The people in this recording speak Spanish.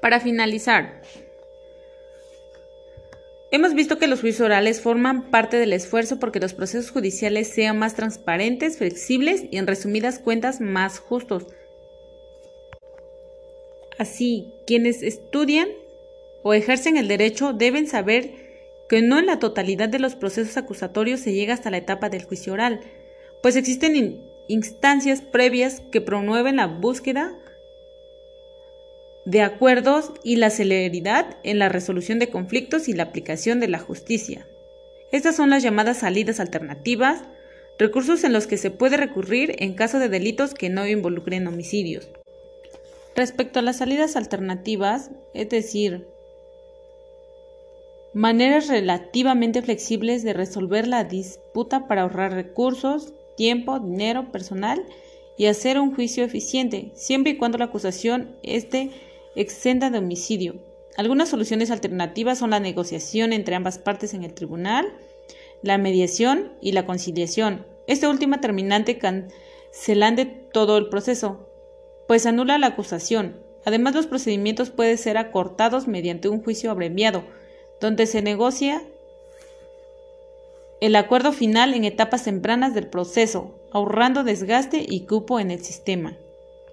Para finalizar, hemos visto que los juicios orales forman parte del esfuerzo porque los procesos judiciales sean más transparentes, flexibles y en resumidas cuentas más justos. Así, quienes estudian o ejercen el derecho deben saber que no en la totalidad de los procesos acusatorios se llega hasta la etapa del juicio oral, pues existen instancias previas que promueven la búsqueda de acuerdos y la celeridad en la resolución de conflictos y la aplicación de la justicia. Estas son las llamadas salidas alternativas, recursos en los que se puede recurrir en caso de delitos que no involucren homicidios. Respecto a las salidas alternativas, es decir, maneras relativamente flexibles de resolver la disputa para ahorrar recursos, tiempo, dinero, personal y hacer un juicio eficiente, siempre y cuando la acusación esté exenta de homicidio. Algunas soluciones alternativas son la negociación entre ambas partes en el tribunal, la mediación y la conciliación. Esta última terminante cancelando todo el proceso, pues anula la acusación. Además, los procedimientos pueden ser acortados mediante un juicio abreviado, donde se negocia el acuerdo final en etapas tempranas del proceso, ahorrando desgaste y cupo en el sistema.